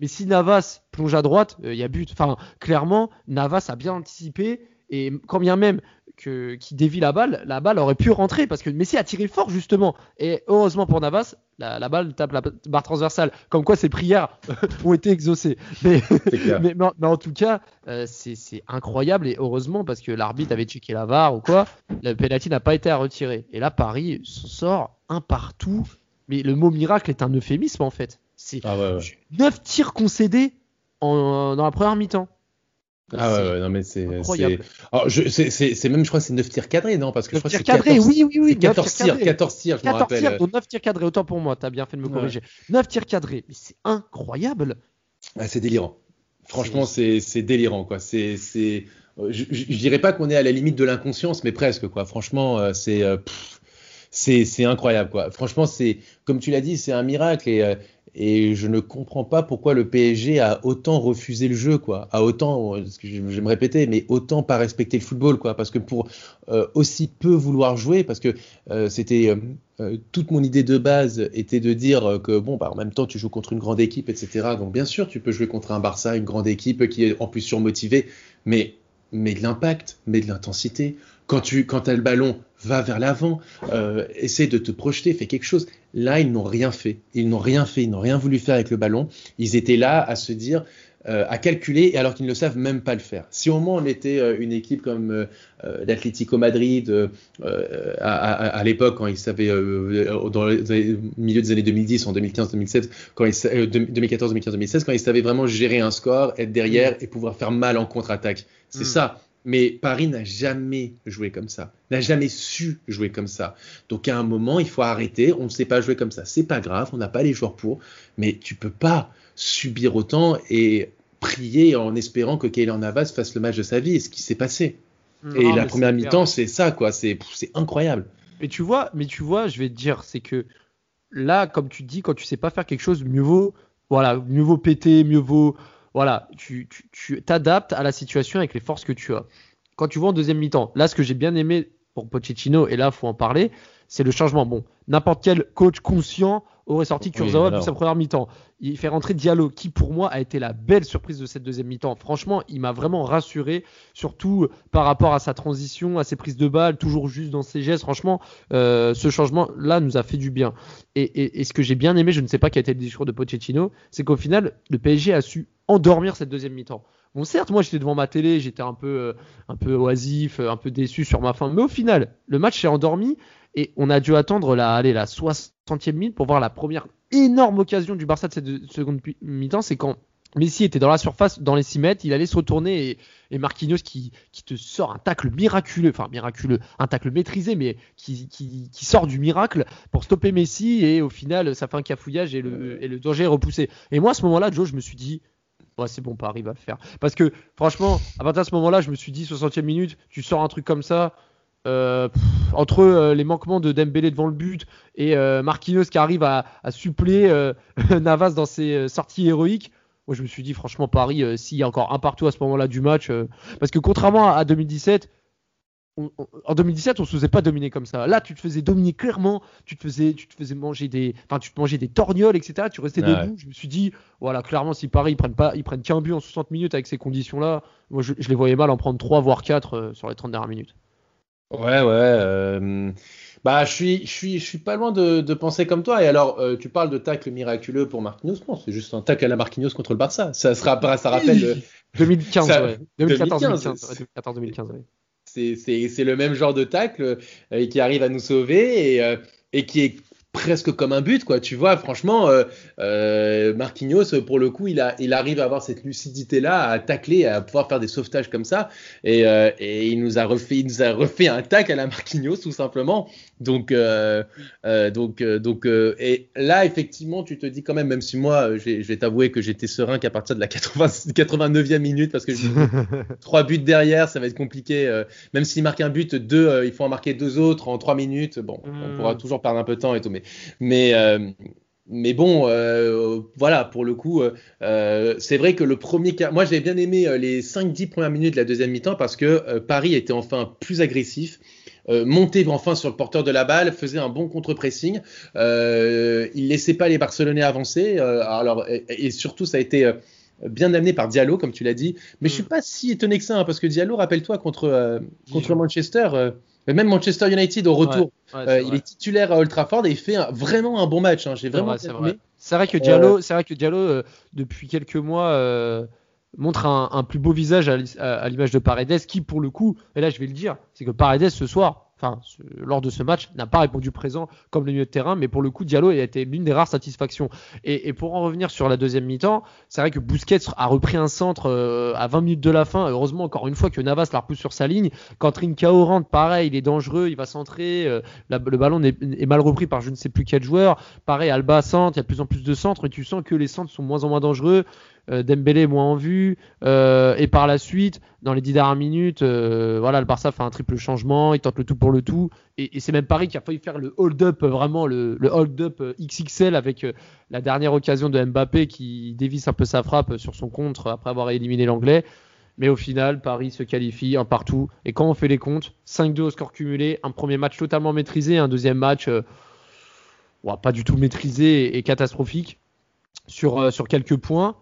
mais si Navas plonge à droite, il euh, y a but. Enfin, clairement, Navas a bien anticipé et quand bien même que qui dévie la balle, la balle aurait pu rentrer parce que Messi a tiré fort justement. Et heureusement pour Navas, la, la balle tape la barre transversale. Comme quoi ses prières ont été exaucées. Mais, mais, mais, mais, en tout cas, euh, c'est incroyable et heureusement parce que l'arbitre avait checké la VAR ou quoi, le penalty n'a pas été à retirer. Et là, Paris sort un partout. Mais le mot miracle est un euphémisme en fait. C'est ah ouais, ouais. 9 tirs concédés en, dans la première mi-temps. Ah ouais, ouais, non mais c'est c'est même je crois c'est 9 tirs cadrés non parce que je crois tirs cadrés 14, oui oui oui 14 tirs 14 tirs je 14 me rappelle. tirs donc 9 tirs cadrés autant pour moi tu as bien fait de me corriger. Ouais. 9 tirs cadrés mais c'est incroyable. Ah, c'est délirant. Franchement c'est délirant quoi. C'est c'est je, je, je, dirais pas qu'on est à la limite de l'inconscience mais presque quoi. Franchement c'est euh, c'est incroyable quoi. Franchement c'est comme tu l'as dit c'est un miracle et euh, et je ne comprends pas pourquoi le PSG a autant refusé le jeu, quoi. A autant, je vais me répéter, mais autant pas respecter le football, quoi. Parce que pour euh, aussi peu vouloir jouer, parce que euh, c'était euh, toute mon idée de base était de dire que bon, bah, en même temps, tu joues contre une grande équipe, etc. Donc bien sûr, tu peux jouer contre un Barça, une grande équipe qui est en plus surmotivée, mais mais de l'impact, mais de l'intensité. Quand tu quand as le ballon, va vers l'avant, euh, essaie de te projeter, fais quelque chose. Là, ils n'ont rien fait. Ils n'ont rien fait. Ils n'ont rien voulu faire avec le ballon. Ils étaient là à se dire, euh, à calculer, alors qu'ils ne savent même pas le faire. Si au moins on était euh, une équipe comme euh, l'Atlético Madrid euh, à, à, à l'époque, quand ils savaient, dans le milieu des années 2010, en 2015-2016, quand ils 2014, 2015, 2016, quand ils savaient vraiment gérer un score, être derrière et pouvoir faire mal en contre-attaque. C'est mmh. ça. Mais Paris n'a jamais joué comme ça, n'a jamais su jouer comme ça. Donc à un moment, il faut arrêter. On ne sait pas jouer comme ça. C'est pas grave, on n'a pas les joueurs pour. Mais tu peux pas subir autant et prier en espérant que Keylor Navas fasse le match de sa vie. Et ce qui s'est passé. Non, et la première mi-temps, c'est ça, quoi. C'est incroyable. Mais tu vois, mais tu vois, je vais te dire, c'est que là, comme tu dis, quand tu sais pas faire quelque chose, mieux vaut, voilà, mieux vaut péter, mieux vaut voilà, tu t'adaptes à la situation avec les forces que tu as. Quand tu vois en deuxième mi-temps, là, ce que j'ai bien aimé pour Pochettino, et là, faut en parler, c'est le changement. Bon, n'importe quel coach conscient aurait sorti Kurzawa oui, depuis sa première mi-temps. Il fait rentrer Diallo, qui pour moi a été la belle surprise de cette deuxième mi-temps. Franchement, il m'a vraiment rassuré, surtout par rapport à sa transition, à ses prises de balles, toujours juste dans ses gestes. Franchement, euh, ce changement-là nous a fait du bien. Et, et, et ce que j'ai bien aimé, je ne sais pas quel a été le discours de Pochettino, c'est qu'au final, le PSG a su endormir cette deuxième mi-temps. Bon, certes, moi j'étais devant ma télé, j'étais un peu, euh, un peu oisif, un peu déçu sur ma fin, mais au final, le match s'est endormi et on a dû attendre la, allez, la 60e minute pour voir la première énorme occasion du Barça de cette seconde mi-temps. C'est quand Messi était dans la surface, dans les 6 mètres, il allait se retourner et, et Marquinhos qui, qui, te sort un tacle miraculeux, enfin miraculeux, un tacle maîtrisé, mais qui, qui, qui, sort du miracle pour stopper Messi et au final ça fait un cafouillage et le, et le danger est repoussé. Et moi à ce moment-là, Joe, je me suis dit, ouais, c'est bon, Paris va le faire. Parce que franchement, à partir de ce moment-là, je me suis dit, 60e minute, tu sors un truc comme ça, euh, pff, entre euh, les manquements de Dembélé devant le but et euh, Marquinhos qui arrive à, à suppléer euh, Navas dans ses sorties héroïques, moi je me suis dit franchement Paris, s'il y a encore un partout à ce moment-là du match, parce que contrairement à, 2017, en 2017 on se faisait pas dominer comme ça. Là tu te faisais dominer clairement, tu te faisais, tu te faisais manger des, enfin tu te mangeais des torgnoles etc. Tu restais debout. Je me suis dit voilà clairement si Paris ils prennent pas, ils prennent qu'un but en 60 minutes avec ces conditions-là, moi je, les voyais mal en prendre 3 voire 4 euh, sur les 30 dernières minutes. Ouais ouais. Bah, je suis, je suis, je suis pas loin de, de penser comme toi. Et alors, euh, tu parles de tacle miraculeux pour Marquinhos. Non, c'est juste un tacle à la Marquinhos contre le Barça. Ça, sera, ça rappelle. 2015, ouais. 2014, 2015. 2015, C'est le même genre de tacle euh, qui arrive à nous sauver et, euh, et qui est presque comme un but, quoi. Tu vois, franchement, euh, euh, Marquinhos, pour le coup, il, a, il arrive à avoir cette lucidité-là, à tacler, à pouvoir faire des sauvetages comme ça. Et, euh, et il, nous a refait, il nous a refait un tac à la Marquinhos, tout simplement. Donc, euh, euh, donc, euh, donc, et là, effectivement, tu te dis quand même, même si moi, je vais t'avouer que j'étais serein qu'à partir de la 80, 89e minute, parce que trois buts derrière, ça va être compliqué. même s'il marque un but, deux, il faut en marquer deux autres en trois minutes. Bon, on pourra hmm. toujours perdre un peu de temps et tout, mais, mais mais bon, euh, voilà, pour le coup, euh, c'est vrai que le premier quart, moi j'avais bien aimé les 5-10 premières minutes de la deuxième mi-temps parce que Paris était enfin plus agressif. Euh, montait enfin sur le porteur de la balle, faisait un bon contre-pressing. Euh, il laissait pas les Barcelonais avancer. Euh, alors, et, surtout, ça a été bien amené par Diallo, comme tu l'as dit. Mais je suis mm. pas si étonné que ça, hein, parce que Diallo, rappelle-toi, contre, contre Manchester, même Manchester United au retour, il est titulaire à Old Trafford et il fait vraiment un bon match. Hein. J'ai vraiment C'est vrai. que Diallo, c'est vrai que Diallo, depuis quelques mois montre un, plus beau visage à, l'image de Paredes, qui pour le coup, et là je vais le dire, c'est que Paredes ce soir, enfin lors de ce match, n'a pas répondu présent comme le milieu de terrain, mais pour le coup Diallo a été l'une des rares satisfactions. Et, pour en revenir sur la deuxième mi-temps, c'est vrai que Busquets a repris un centre euh, à 20 minutes de la fin. Heureusement encore une fois que Navas la repousse sur sa ligne. Quand Trincao rentre, pareil, il est dangereux, il va centrer, euh, le ballon est, mal repris par je ne sais plus quel joueur. Pareil, Alba centre, il y a de plus en plus de centres, et tu sens que les centres sont moins en moins dangereux. Euh, Dembélé moins en vue. Euh, et par la suite, dans les dix dernières minutes, euh, voilà, le Barça fait un triple changement, il tente le tout pour le tout. Et, c'est même Paris qui a failli faire le hold-up, vraiment le, hold-up XXL avec la dernière occasion de Mbappé qui dévisse un peu sa frappe sur son contre après avoir éliminé l'anglais. Mais au final, Paris se qualifie un partout. Et quand on fait les comptes, 5-2 au score cumulé, un premier match totalement maîtrisé, un deuxième match pas du tout maîtrisé et, catastrophique sur quelques points.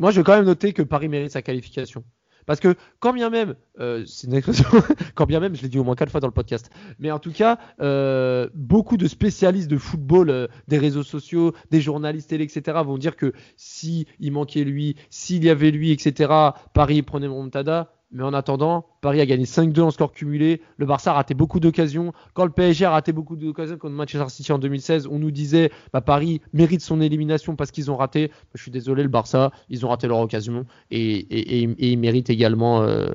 Moi, je vais quand même noter que Paris mérite sa qualification. Parce que quand bien même, euh, c'est une expression, quand bien même, je l'ai dit au moins quatre fois dans le podcast, mais en tout cas, euh, beaucoup de spécialistes de football, euh, des réseaux sociaux, des journalistes télé, etc., vont dire que si il manquait lui, s'il y avait lui, etc., Paris prenait Montada. Mais en attendant, Paris a gagné 5-2 en score cumulé. Le Barça a raté beaucoup d'occasions. Quand le PSG a raté beaucoup d'occasions contre Manchester City en 2016, on nous disait bah, Paris mérite son élimination parce qu'ils ont raté. Je suis désolé, le Barça, ils ont raté leur occasion et, ils méritent également euh,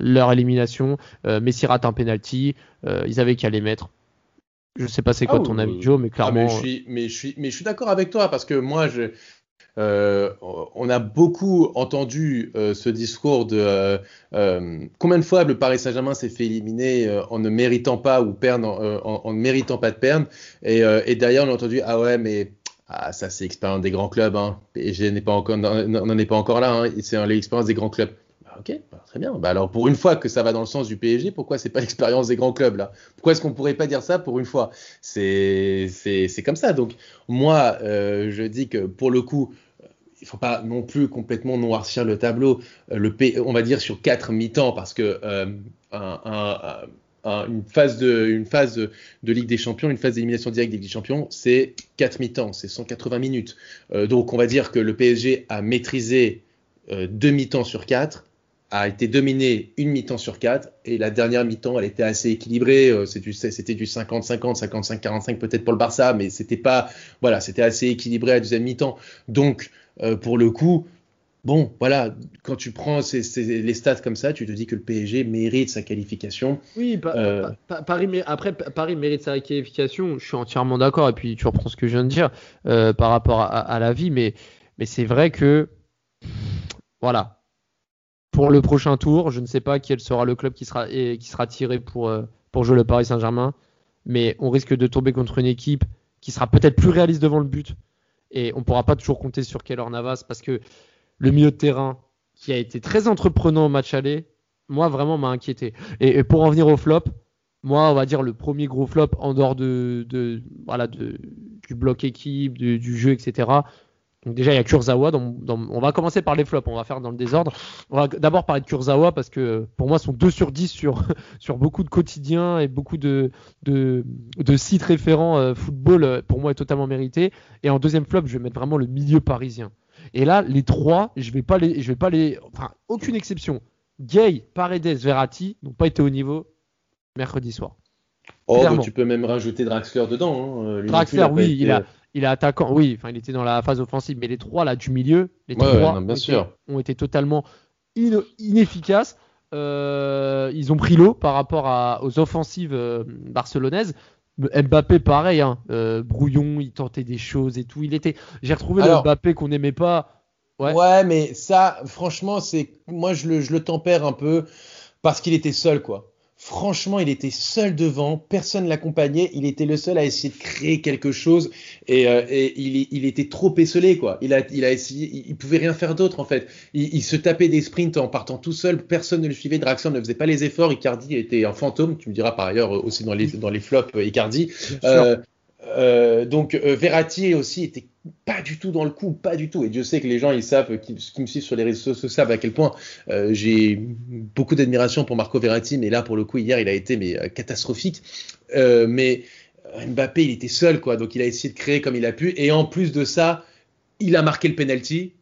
leur élimination. Euh, Messi rate un penalty. Euh, ils avaient qu'à les mettre. Je sais pas c'est quoi ah ton avis, Joe, mais ah, clairement. je suis, mais je suis, mais je suis d'accord avec toi parce que moi, je, euh, on a beaucoup entendu euh, ce discours de euh, combien de fois le Paris Saint-Germain s'est fait éliminer en ne méritant pas ou en, ne méritant pas de perdre? Et, derrière, on a entendu ah ouais, mais ah, ça c'est l'expérience des grands clubs. Hein. PSG n'est pas encore, n'en est pas encore là. Hein. C'est l'expérience des grands clubs. Ok, bah, très bien. Bah, alors pour une fois que ça va dans le sens du PSG, pourquoi c'est pas l'expérience des grands clubs là? Pourquoi est-ce qu'on pourrait pas dire ça pour une fois? C'est comme ça. Donc moi, je dis que pour le coup, il faut pas non plus complètement noircir le tableau. Euh, le on va dire sur quatre mi-temps parce que euh, une phase de, une phase de, Ligue des Champions, une phase d'élimination directe de Ligue des Champions, c'est quatre mi-temps, c'est 180 minutes. Euh, donc on va dire que le PSG a maîtrisé deux mi-temps sur quatre, a été dominé une mi-temps sur quatre, et la dernière mi-temps, elle était assez équilibrée. C'était du 50-50, 55-45 peut-être pour le Barça, mais c'était pas, voilà, c'était assez équilibré à la deuxième mi-temps. Donc euh, pour le coup, bon, voilà, quand tu prends les stats comme ça, tu te dis que le PSG mérite sa qualification. Oui, euh, Paris, après, Paris mérite sa qualification, je suis entièrement d'accord, et puis tu reprends ce que je viens de dire euh, par rapport à, la vie, mais, mais c'est vrai que, voilà, pour le prochain tour, je ne sais pas quel sera le club qui sera, qui sera tiré pour, pour jouer le Paris Saint-Germain, mais on risque de tomber contre une équipe qui sera peut-être plus réaliste devant le but, et on pourra pas toujours compter sur Keller Navas parce que le milieu de terrain, qui a été très entreprenant au match aller, moi vraiment m'a inquiété. Et, pour en venir au flop, moi on va dire le premier gros flop en dehors de, voilà du bloc équipe, du jeu, etc. Donc déjà il y a Kurzawa. on va commencer par les flops, on va faire dans le désordre. On va d'abord parler de Kurzawa parce que pour moi son 2 sur 10 sur, sur beaucoup de quotidiens et beaucoup de, de, de sites référents euh, football euh, pour moi est totalement mérité. Et en deuxième flop je vais mettre vraiment le milieu parisien. Et là les trois, je vais pas les, je vais pas les, enfin aucune exception. Gay, Paredes, Verratti n'ont pas été au niveau mercredi soir. Oh, bah, tu peux même rajouter Draxler dedans. Hein. Draxler, oui, il a, il est attaquant, oui, enfin il était dans la phase offensive, mais les trois là du milieu, les trois ont, Été, totalement inefficaces. Euh, ils ont pris l'eau par rapport aux offensives euh, barcelonaises. Mbappé, pareil, hein, euh, brouillon, il tentait des choses et tout. Il était, j'ai retrouvé le Mbappé qu'on n'aimait pas. Ouais. ouais. mais ça, franchement, c'est, moi je le, je le tempère un peu parce qu'il était seul, quoi. Franchement, il était seul devant, personne l'accompagnait, il était le seul à essayer de créer quelque chose et, euh, il, était trop esselé quoi. Il a, il a essayé, il, pouvait rien faire d'autre en fait. Il, se tapait des sprints en partant tout seul, personne ne le suivait, Draxler ne faisait pas les efforts, Icardi était un fantôme. Tu me diras par ailleurs aussi dans les dans les flops euh, Icardi. Euh, donc Verratti aussi était pas du tout dans le coup, pas du tout. Et Dieu sait que les gens, ils savent, qui, qui me suivent sur les réseaux sociaux savent à quel point euh, j'ai beaucoup d'admiration pour Marco Verratti, mais là, pour le coup, hier, il a été mais, euh, catastrophique. Euh, mais Mbappé, il était seul, quoi. Donc, il a essayé de créer comme il a pu. Et en plus de ça, il a marqué le penalty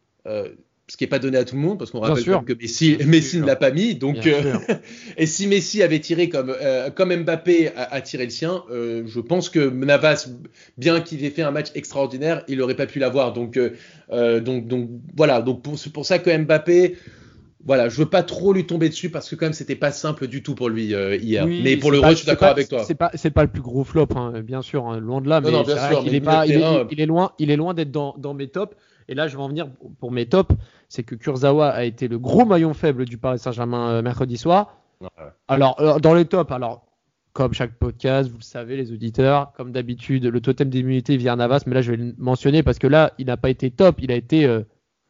ce qui n'est pas donné à tout le monde, parce qu'on rappelle que Messi, Messi ne l'a pas mis. Donc, euh, et si Messi avait tiré comme, euh, comme Mbappé a, tiré le sien, euh, je pense que Navas, bien qu'il ait fait un match extraordinaire, il n'aurait pas pu l'avoir. Donc, donc, donc voilà. Donc c'est pour ça que Mbappé, voilà, je veux pas trop lui tomber dessus parce que quand même c'était pas simple du tout pour lui hier. mais pour le reste, je suis d'accord avec toi. C'est pas c'est pas le plus gros flop, hein, bien sûr, hein, loin de là. mais il est pas, il, est, loin, il est loin d'être dans, dans mes tops. Et là, je vais en venir pour mes tops. C'est que Kurzawa a été le gros maillon faible du Paris Saint-Germain euh, mercredi soir. Alors, euh, dans les tops, alors, comme chaque podcast, vous le savez, les auditeurs, comme d'habitude, le totem d'immunité via Navas. Mais là, je vais le mentionner parce que là, il n'a pas été top. Il a été. Euh,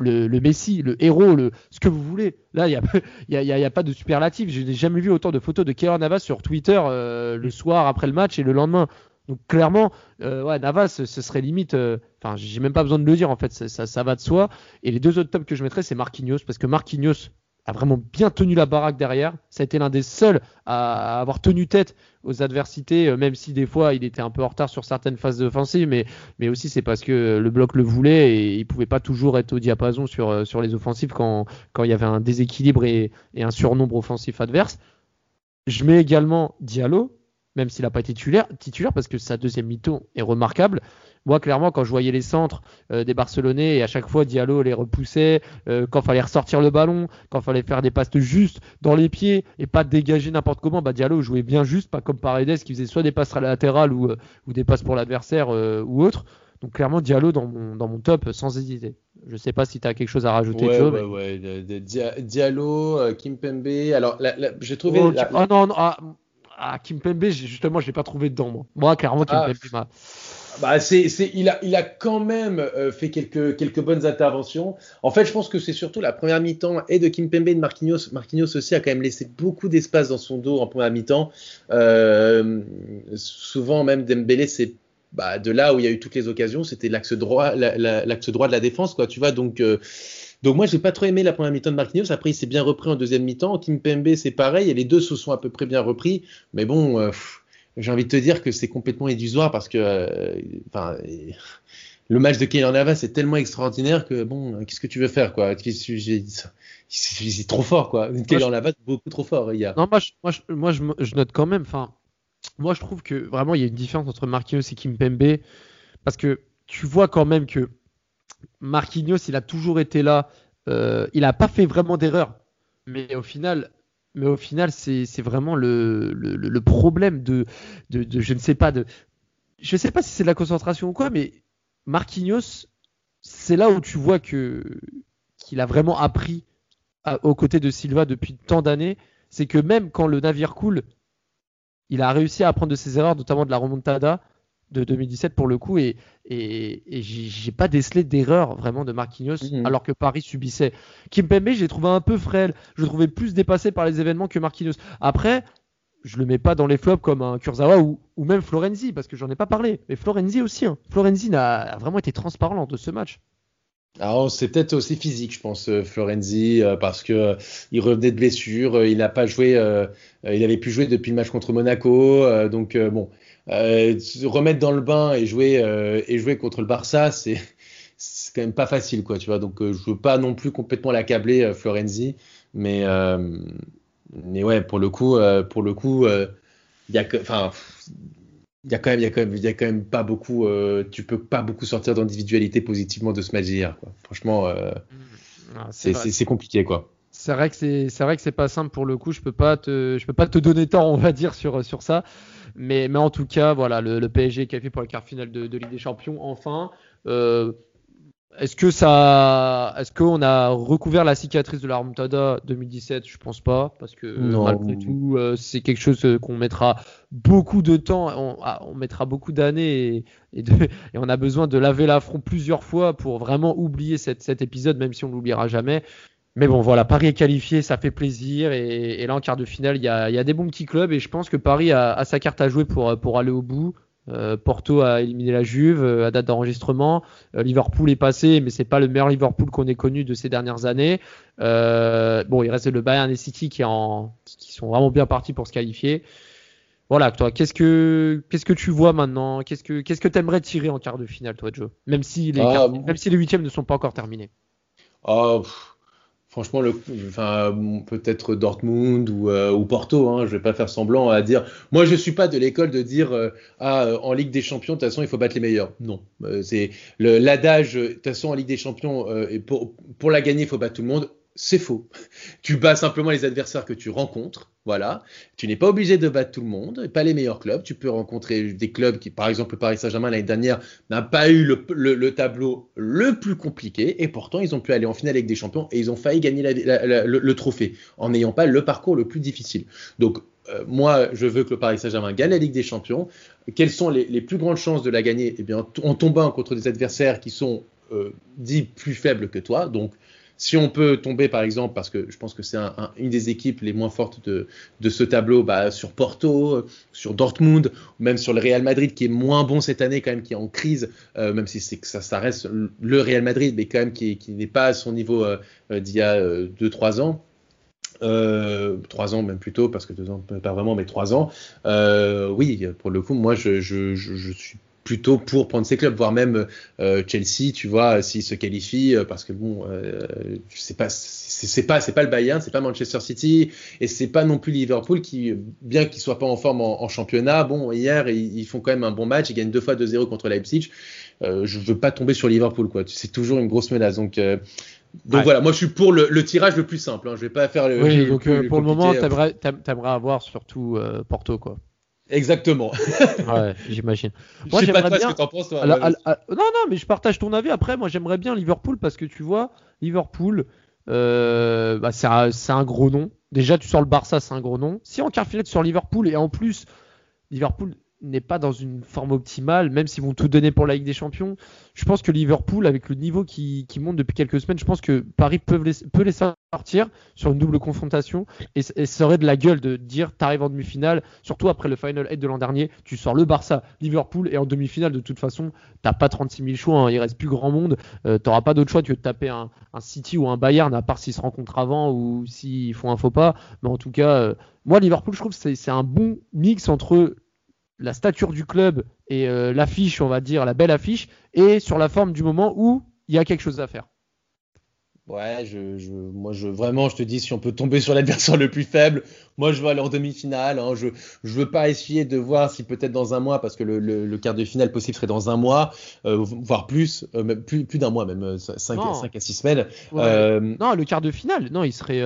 le, le, Messi, le héros, le, ce que vous voulez. Là, il n'y a, y a, y a, pas de superlatif. Je n'ai jamais vu autant de photos de Keylor Navas sur Twitter le soir après le match et le lendemain. Donc clairement, euh, ouais, Navas, ce serait limite. Euh, enfin, j'ai même pas besoin de le dire en fait, ça, ça, va de soi. Et les deux autres tops que je mettrais, c'est Marquinhos parce que Marquinhos a vraiment bien tenu la baraque derrière. Ça a été l'un des seuls à avoir tenu tête aux adversités, euh, même si des fois il était un peu en retard sur certaines phases offensives, mais, mais aussi c'est parce que le bloc le voulait et il pouvait pas toujours être au diapason sur, sur les offensives quand, quand il y avait un déséquilibre et, et un surnombre offensif adverse. Je mets également Diallo, même s'il n'a pas été titulaire, titulaire, parce que sa deuxième mi-temps est remarquable. Moi, clairement, quand je voyais les centres euh, des Barcelonais et à chaque fois Diallo les repoussait, euh, quand fallait ressortir le ballon, quand fallait faire des passes justes dans les pieds et pas dégager n'importe comment, bah Diallo jouait bien juste, pas comme Paredes qui faisait soit des passes latérales ou, euh, ou des passes pour l'adversaire ou autre. Donc clairement Diallo dans mon, dans mon top sans hésiter. Je sais pas si tu as quelque chose à rajouter. Ouais, Joe, ouais, ouais. Diallo, Kimpembe. Alors j'ai trouvé. Oh, oh non, non ah, ah, Kimpembe, justement, je l'ai pas trouvé dedans, moi. Moi, clairement, Kimpembe ah. Bah, c'est, c'est, il, a, il a quand même euh, fait quelques, quelques bonnes interventions. En fait, je pense que c'est surtout la première mi-temps et de Kimpembe et de Marquinhos. Marquinhos aussi a quand même laissé beaucoup d'espace dans son dos en première mi-temps. Euh, souvent, même Dembélé, c'est bah, de là où il y a eu toutes les occasions, c'était l'axe droit, l'axe droit de la défense, quoi. Tu vois, donc. Euh, donc moi, j'ai pas trop aimé la première mi-temps de Marquinhos. Après, il s'est bien repris en deuxième mi-temps. Kim Pembe, c'est pareil. Et les deux se sont à peu près bien repris. Mais bon, euh, j'ai envie de te dire que c'est complètement illusoire parce que, euh, le match de Keylor Navas c'est tellement extraordinaire que bon, qu'est-ce que tu veux faire quoi? C'est trop fort quoi. Keylor Navas beaucoup trop fort hier. Non, moi, je, moi, je, moi je, note quand même. Enfin, moi, je trouve que vraiment il y a une différence entre Marquinhos et Kim Pembe parce que tu vois quand même que Marquinhos, il a toujours été là. Euh, il n'a pas fait vraiment d'erreur. Mais au final, mais au final, c'est vraiment le, le, problème de, de, je ne sais pas de, je sais pas si c'est de la concentration ou quoi, mais Marquinhos, c'est là où tu vois que qu'il a vraiment appris aux côtés de Silva depuis tant d'années. C'est que même quand le navire coule, il a réussi à apprendre de ses erreurs, notamment de la remontada, de 2017 pour le coup et, et, et j'ai pas décelé d'erreur vraiment de Marquinhos Mhm. alors que Paris subissait. Kimpembe, j'ai trouvé un peu frêle, je le trouvais plus dépassé par les événements que Marquinhos. Après, je le mets pas dans les flops comme un Kurzawa ou, ou même Florenzi parce que j'en ai pas parlé. Mais Florenzi aussi, hein. Florenzi n'a a vraiment été transparent lors de ce match. Alors, c'est peut-être aussi physique, je pense, euh, Florenzi, euh, parce que euh, il revenait de blessure, euh, il n'a pas joué, euh, euh, il avait pu jouer depuis le match contre Monaco, euh, donc euh, bon, euh, se remettre dans le bain et jouer euh, et jouer contre le Barça, c'est c'est quand même pas facile, quoi, tu vois. Donc, euh, je veux pas non plus complètement l'accabler, euh, Florenzi, mais euh, mais ouais, pour le coup, euh, pour le coup, euh, il y a que, enfin. Il y a quand même, il y a quand même, il y a quand même pas beaucoup. euh, tu peux pas beaucoup sortir d'individualité positivement de ce match d'hier. quoi. Franchement, euh, c'est- c'est compliqué, quoi. C'est vrai que c'est c'est vrai que c'est pas simple pour le coup. Je peux pas te je peux pas te donner tort, on va dire sur sur ça. Mais mais en tout cas, voilà, le, le PSG qui a fait pour le quart finale de, de Ligue des Champions. Enfin, euh, est-ce que ça, est-ce qu'on a recouvert la cicatrice de la remontada 2017 Je pense pas, parce que Non. malgré tout, euh, c'est quelque chose euh, qu'on mettra beaucoup de temps, on, ah, on mettra beaucoup d'années et, et, de- et on a besoin de laver l'affront plusieurs fois pour vraiment oublier cette- cet épisode, même si on l'oubliera jamais. Mais bon, voilà, Paris est qualifié, ça fait plaisir. Et, et là, en quart de finale, il y a, il y a des bons petits clubs. Et je pense que Paris a, a sa carte à jouer pour, pour aller au bout. Euh, Porto a éliminé la Juve euh, à date d'enregistrement. Euh, Liverpool est passé, mais c'est pas le meilleur Liverpool qu'on ait connu de ces dernières années. Euh, bon, il reste le Bayern et City qui, en, qui sont vraiment bien partis pour se qualifier. Voilà, toi, qu'est-ce que qu'est-ce que tu vois maintenant? Qu'est-ce que qu'est-ce que t'aimerais tirer en quart de finale, toi, Joe? Même si les Ah, quarts- bon. même si les huitièmes ne sont pas encore terminés. Pff, franchement, le, enfin, peut-être Dortmund ou, euh, ou Porto. Hein, je vais pas faire semblant à dire. Moi, je suis pas de l'école de dire euh, ah euh, en Ligue des Champions, de toute façon, il faut battre les meilleurs. Non, Euh, c'est l'adage. De toute façon, en Ligue des Champions, pour pour la gagner, il faut battre tout le monde. C'est faux. Tu bats simplement les adversaires que tu rencontres. Voilà. Tu n'es pas obligé de battre tout le monde, pas les meilleurs clubs. Tu peux rencontrer des clubs qui, par exemple, le Paris Saint-Germain l'année dernière n'a pas eu le, le- le tableau le plus compliqué, et pourtant ils ont pu aller en finale avec des champions et ils ont failli gagner le, trophée en n'ayant pas le parcours le plus difficile. Donc euh, moi, je veux que le Paris Saint-Germain gagne la Ligue des Champions. Quelles sont les, plus grandes chances de la gagner? Eh bien, en tombant contre des adversaires qui sont euh, dits plus faibles que toi. Donc si on peut tomber, par exemple, parce que je pense que c'est un- un- une des équipes les moins fortes de, ce tableau, bah, sur Porto, euh, sur Dortmund, même sur le Real Madrid, qui est moins bon cette année, quand même, qui est en crise, euh, même si ça, reste le Real Madrid, mais quand même qui, n'est pas à son niveau euh, d'il y a 2-3 ans. Euh, trois ans même plutôt parce que deux ans pas vraiment mais trois ans oui pour le coup moi je, je, je suis plutôt pour prendre ces clubs voire même euh, Chelsea tu vois s'ils se qualifient euh, parce que bon euh, sais pas c'est c'est pas c'est pas le Bayern c'est pas Manchester City et c'est pas non plus Liverpool qui bien qu'ils soient pas en forme en, en championnat bon hier ils, ils, font quand même un bon match ils gagnent deux fois 2-0 contre Leipzig euh, je veux pas tomber sur Liverpool quoi c'est toujours une grosse menace donc euh, donc Ouais. voilà, moi je suis pour le, le tirage le plus simple. Hein. Je vais pas faire le. Oui, donc euh, le pour le moment, t'aimerais, t'aim- t'aimerais avoir surtout euh, Porto, quoi. Exactement. Ouais, j'imagine. je Moi, sais pas j'aimerais toi bien- ce que t'en penses toi. Alors, Ouais, al- al- non, non, mais je partage ton avis. Après, moi, j'aimerais bien Liverpool parce que tu vois, Liverpool, euh, bah, c'est un, c'est un gros nom. Déjà, tu sors le Barça, c'est un gros nom. Si finale, tu sors Liverpool et en plus, Liverpool n'est pas dans une forme optimale, même s'ils vont tout donner pour la Ligue des Champions. Je pense que Liverpool, avec le niveau qui, monte depuis quelques semaines, je pense que Paris peut les, sortir sur une double confrontation et, et ça de la gueule de dire t'arrives en demi-finale, surtout après le Final 8 de l'an dernier, tu sors le Barça, Liverpool et en demi-finale de toute façon, t'as pas 36 000 choix, hein, il reste plus grand monde, euh, t'auras pas d'autre choix que de taper un, City ou un Bayern, à part s'ils se rencontrent avant ou s'ils font un faux pas. Mais en tout cas, euh, moi Liverpool, je trouve que c'est un bon mix entre la stature du club et euh, l'affiche, on va dire, la belle affiche, et sur la forme du moment où il y a quelque chose à faire. Ouais, je, je, moi je vraiment je te dis si on peut tomber sur l'adversaire le plus faible, moi je vais aller en demi-finale. Hein, je je veux pas essayer de voir si peut-être dans un mois parce que le, le, le quart de finale possible serait dans un mois, euh, voire plus, euh, même plus plus d'un mois même 5 Non. à 6 semaines. Ouais. Euh, Non, le quart de finale, non, il serait,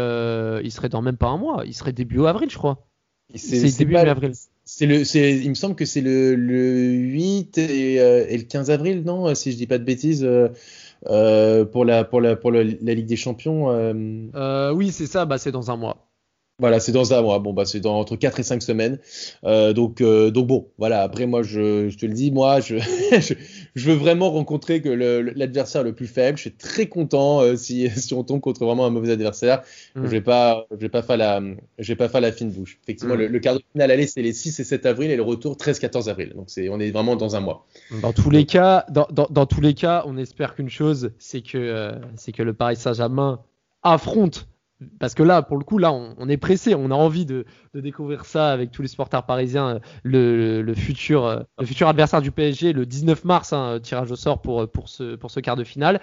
il serait dans même pas un mois, il serait début avril, je crois. c'est début avril. C'est le, c'est, il me semble que c'est le, le 8 et, euh, et le 15 avril, non, si je dis pas de bêtises, euh, euh, pour la, pour la, pour la Ligue des Champions. euh, Euh, oui, c'est ça, bah, c'est dans un mois. Voilà, c'est dans un mois. Bon, bah, c'est dans entre 4 et 5 semaines. Euh, donc, euh, donc bon, voilà. Après, moi, je, je te le dis, moi, je, je, je veux vraiment rencontrer que l'adversaire le, plus faible. Je suis très content euh, si, si on tombe contre vraiment un mauvais adversaire. Mm. Je vais pas, je vais pas faire la, je vais pas faire la fine bouche. Effectivement, mm. le, le, quart de finale aller, c'est les 6 et 7 avril et le retour 13-14 avril. Donc, c'est, on est vraiment dans un mois. Dans tous les cas, dans, dans, dans tous les cas, on espère qu'une chose, c'est que, c'est que le Paris Saint-Germain affronte parce que là, pour le coup, là, on, est pressé, on a envie de, découvrir ça avec tous les supporters parisiens, le, futur, le futur adversaire du PSG, le 19 mars, hein, tirage au sort pour, ce, quart de finale.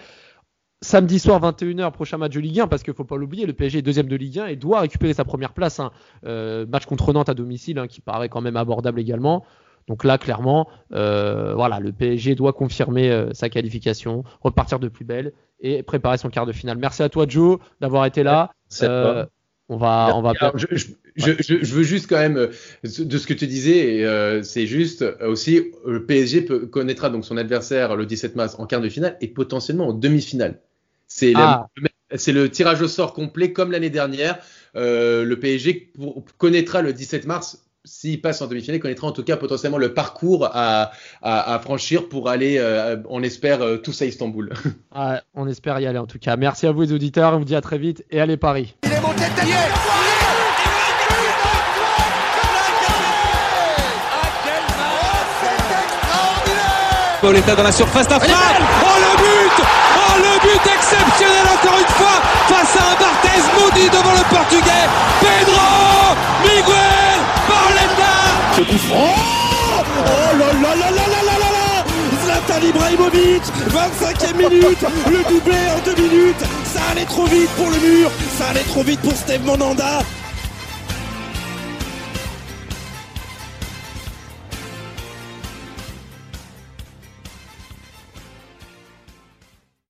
Samedi soir, 21h, prochain match de Ligue 1, parce qu'il ne faut pas l'oublier, le PSG est deuxième de Ligue 1 et doit récupérer sa première place. Hein. Euh, match contre Nantes à domicile, hein, qui paraît quand même abordable également. Donc là, clairement, euh, voilà, le PSG doit confirmer euh, sa qualification, repartir de plus belle et préparer son quart de finale. Merci à toi, Joe, d'avoir été là. Euh, on va, on va. je, je, je, veux juste quand même de ce que tu disais, c'est juste aussi le PSG peut, connaîtra donc son adversaire le 17 mars en quart de finale et potentiellement en demi-finale. C'est ah. le, le tirage au sort complet comme l'année dernière. le PSG connaîtra le 17 mars s'il passe en demi-finale, il connaîtra en tout cas potentiellement le parcours à, à, à franchir pour aller, euh, on espère, euh, tous à Istanbul. Ouais, on espère y aller en tout cas. Merci à vous les auditeurs, on vous dit à très vite et allez Paris. Il est monté Pauletta dans la surface d'affaire. Oh le but. Oh le but exceptionnel encore une fois face à un Barthez maudit devant le portugais Pedro Miguel Oh là là là là là là là. Là Zlatan Ibrahimovic 25e minute. Le doublé en deux minutes. Ça allait trop vite pour le mur. Ça allait trop vite pour Steve Monanda